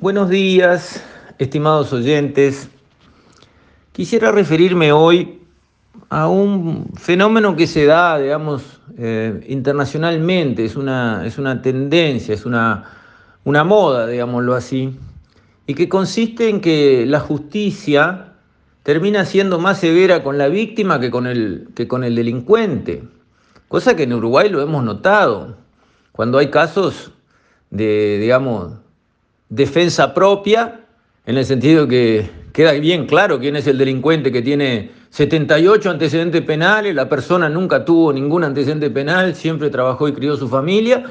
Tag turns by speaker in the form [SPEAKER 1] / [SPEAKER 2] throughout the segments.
[SPEAKER 1] Buenos días, estimados oyentes. Quisiera referirme hoy a un fenómeno que se da, digamos, eh, internacionalmente, es una, es una tendencia, es una, una moda, digámoslo así, y que consiste en que la justicia termina siendo más severa con la víctima que con el, que con el delincuente, cosa que en Uruguay lo hemos notado, cuando hay casos de, digamos, defensa propia, en el sentido que queda bien claro quién es el delincuente que tiene 78 antecedentes penales, la persona nunca tuvo ningún antecedente penal, siempre trabajó y crió su familia,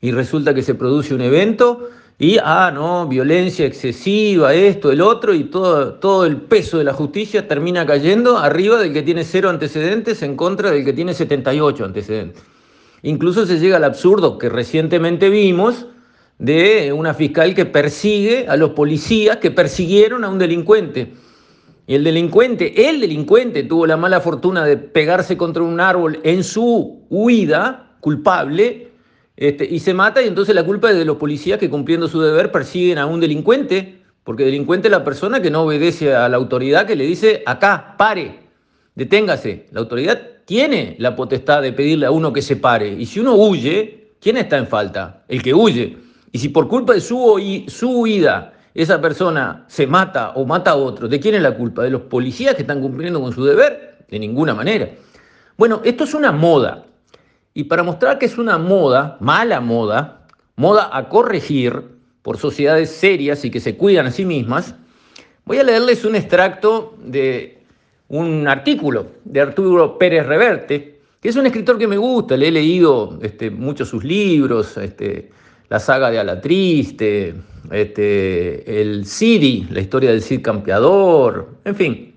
[SPEAKER 1] y resulta que se produce un evento y, ah, no, violencia excesiva, esto, el otro, y todo, todo el peso de la justicia termina cayendo arriba del que tiene cero antecedentes en contra del que tiene 78 antecedentes. Incluso se llega al absurdo que recientemente vimos, de una fiscal que persigue a los policías que persiguieron a un delincuente. Y el delincuente, el delincuente tuvo la mala fortuna de pegarse contra un árbol en su huida culpable este, y se mata y entonces la culpa es de los policías que cumpliendo su deber persiguen a un delincuente, porque delincuente es la persona que no obedece a la autoridad que le dice acá, pare, deténgase. La autoridad tiene la potestad de pedirle a uno que se pare. Y si uno huye, ¿quién está en falta? El que huye. Y si por culpa de su, huida esa persona se mata o mata a otro, ¿de quién es la culpa? ¿De los policías que están cumpliendo con su deber? De ninguna manera. Bueno, esto es una moda. Y para mostrar que es una moda, mala moda, moda a corregir por sociedades serias y que se cuidan a sí mismas, voy a leerles un extracto de un artículo de Arturo Pérez Reverte, que es un escritor que me gusta, le he leído este, muchos sus libros, este, la saga de Alatriste, este, el Cid, la historia del Cid campeador, en fin,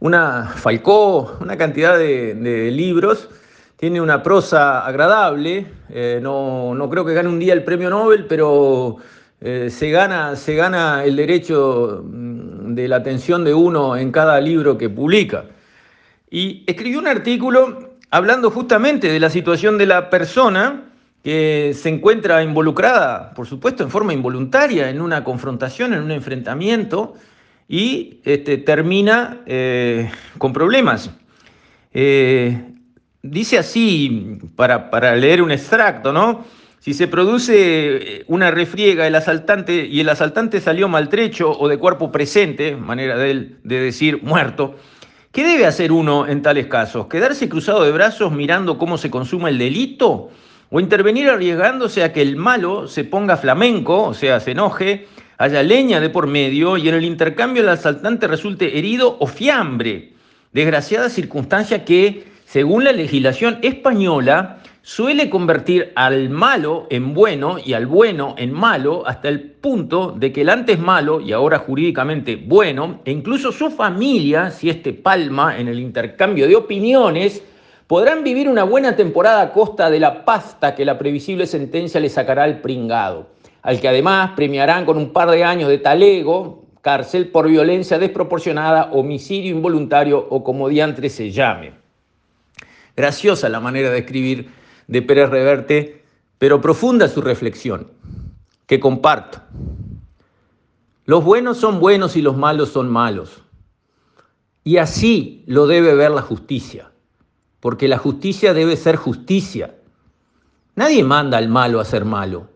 [SPEAKER 1] una Falcó, una cantidad de, libros. Tiene una prosa agradable, eh, no, no, creo que gane un día el premio Nobel, pero eh, se, gana, se gana el derecho mm, de la atención de uno en cada libro que publica. Y escribió un artículo hablando justamente de la situación de la persona que se encuentra involucrada, por supuesto, en forma involuntaria en una confrontación, en un enfrentamiento, y este, termina eh, con problemas. Eh, dice así, para, para, leer un extracto, ¿no? Si se produce una refriega el asaltante, y el asaltante salió maltrecho o de cuerpo presente, manera de, él, de decir muerto, ¿qué debe hacer uno en tales casos? ¿Quedarse cruzado de brazos mirando cómo se consuma el delito? O intervenir arriesgándose a que el malo se ponga flamenco, o sea, se enoje, haya leña de por medio y en el intercambio el asaltante resulte herido o fiambre. Desgraciada circunstancia que, según la legislación española, suele convertir al malo en bueno y al bueno en malo hasta el punto de que el antes malo y ahora jurídicamente bueno, e incluso su familia, si este palma en el intercambio de opiniones, Podrán vivir una buena temporada a costa de la pasta que la previsible sentencia le sacará al pringado, al que además premiarán con un par de años de talego, cárcel por violencia desproporcionada, homicidio involuntario o como diantre se llame. Graciosa la manera de escribir de Pérez Reverte, pero profunda su reflexión, que comparto. Los buenos son buenos y los malos son malos. Y así lo debe ver la justicia porque la justicia debe ser justicia. Nadie manda al malo a ser malo.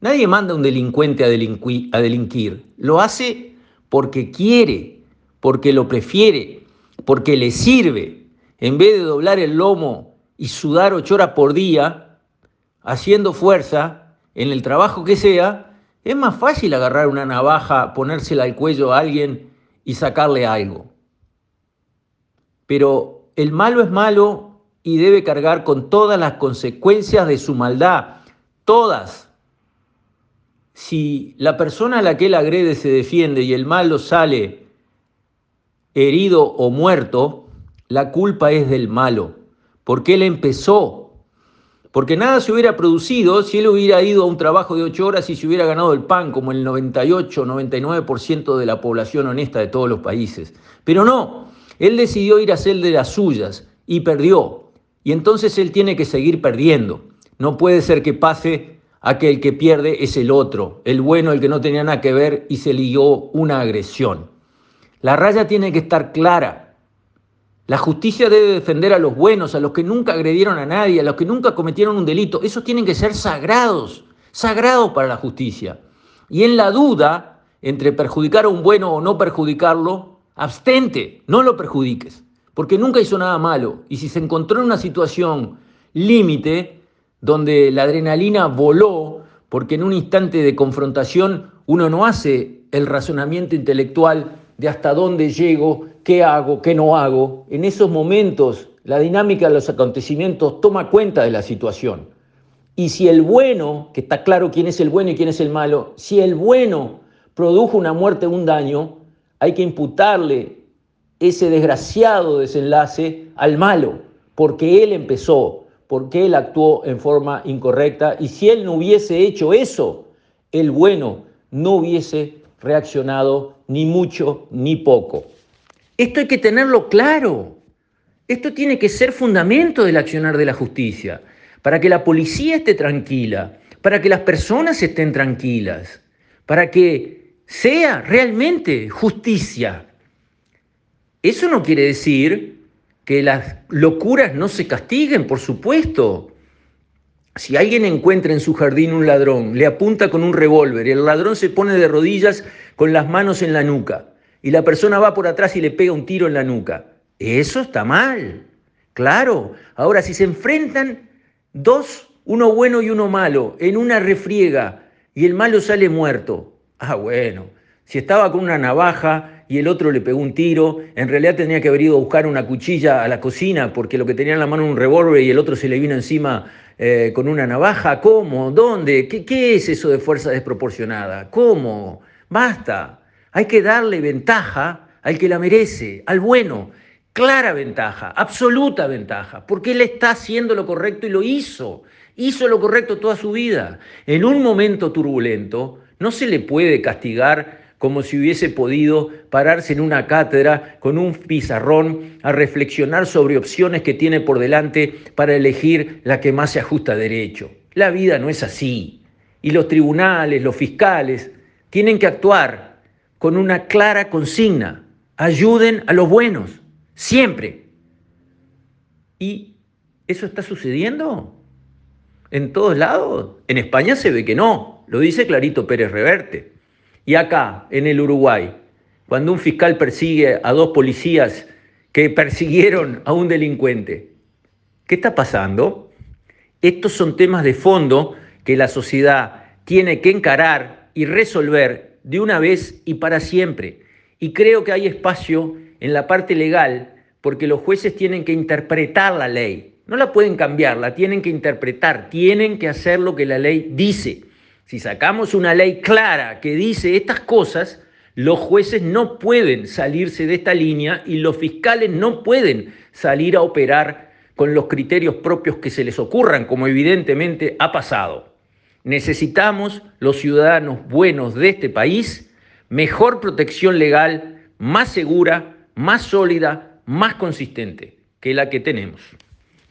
[SPEAKER 1] Nadie manda a un delincuente a, delinquir. Lo hace porque quiere, porque lo prefiere, porque le sirve. En vez de doblar el lomo y sudar ocho horas por día, haciendo fuerza en el trabajo que sea, es más fácil agarrar una navaja, ponérsela al cuello a alguien y sacarle algo. Pero el malo es malo y debe cargar con todas las consecuencias de su maldad, todas. Si la persona a la que él agrede se defiende y el malo sale herido o muerto, la culpa es del malo, porque él empezó, porque nada se hubiera producido si él hubiera ido a un trabajo de ocho horas y se hubiera ganado el pan, como el 98-99% de la población honesta de todos los países. Pero no, él decidió ir a hacer de las suyas y perdió. Y entonces él tiene que seguir perdiendo. No puede ser que pase aquel que pierde es el otro, el bueno, el que no tenía nada que ver y se lió una agresión. La raya tiene que estar clara. La justicia debe defender a los buenos, a los que nunca agredieron a nadie, a los que nunca cometieron un delito. Esos tienen que ser sagrados, sagrados para la justicia. Y en la duda entre perjudicar a un bueno o no perjudicarlo, abstente, no lo perjudiques, porque nunca hizo nada malo. Y si se encontró en una situación límite, donde la adrenalina voló, porque en un instante de confrontación uno no hace el razonamiento intelectual de hasta dónde llego, qué hago, qué no hago. En esos momentos la dinámica de los acontecimientos toma cuenta de la situación. Y si el bueno, que está claro quién es el bueno y quién es el malo, si el bueno produjo una muerte o un daño, hay que imputarle ese desgraciado desenlace al malo, porque él empezó, porque él actuó en forma incorrecta y si él no hubiese hecho eso, el bueno no hubiese reaccionado ni mucho ni poco. Esto hay que tenerlo claro. Esto tiene que ser fundamento del accionar de la justicia, para que la policía esté tranquila, para que las personas estén tranquilas, para que sea realmente justicia. Eso no quiere decir que las locuras no se castiguen, por supuesto. Si alguien encuentra en su jardín un ladrón, le apunta con un revólver y el ladrón se pone de rodillas con las manos en la nuca y la persona va por atrás y le pega un tiro en la nuca, eso está mal. Claro, ahora si se enfrentan dos, uno bueno y uno malo, en una refriega y el malo sale muerto, ah bueno, si estaba con una navaja y el otro le pegó un tiro. En realidad tenía que haber ido a buscar una cuchilla a la cocina porque lo que tenía en la mano era un revólver y el otro se le vino encima eh, con una navaja. ¿Cómo? ¿Dónde? ¿Qué, ¿Qué es eso de fuerza desproporcionada? ¿Cómo? Basta. Hay que darle ventaja al que la merece, al bueno. Clara ventaja, absoluta ventaja, porque él está haciendo lo correcto y lo hizo. Hizo lo correcto toda su vida. En un momento turbulento no se le puede castigar como si hubiese podido pararse en una cátedra con un pizarrón a reflexionar sobre opciones que tiene por delante para elegir la que más se ajusta a derecho. La vida no es así. Y los tribunales, los fiscales, tienen que actuar con una clara consigna. Ayuden a los buenos, siempre. ¿Y eso está sucediendo? ¿En todos lados? En España se ve que no, lo dice Clarito Pérez Reverte. Y acá, en el Uruguay, cuando un fiscal persigue a dos policías que persiguieron a un delincuente, ¿qué está pasando? Estos son temas de fondo que la sociedad tiene que encarar y resolver de una vez y para siempre. Y creo que hay espacio en la parte legal porque los jueces tienen que interpretar la ley. No la pueden cambiar, la tienen que interpretar, tienen que hacer lo que la ley dice. Si sacamos una ley clara que dice estas cosas, los jueces no pueden salirse de esta línea y los fiscales no pueden salir a operar con los criterios propios que se les ocurran, como evidentemente ha pasado. Necesitamos los ciudadanos buenos de este país mejor protección legal, más segura, más sólida, más consistente que la que tenemos.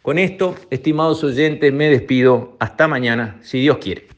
[SPEAKER 1] Con esto, estimados oyentes, me despido. Hasta mañana, si Dios quiere.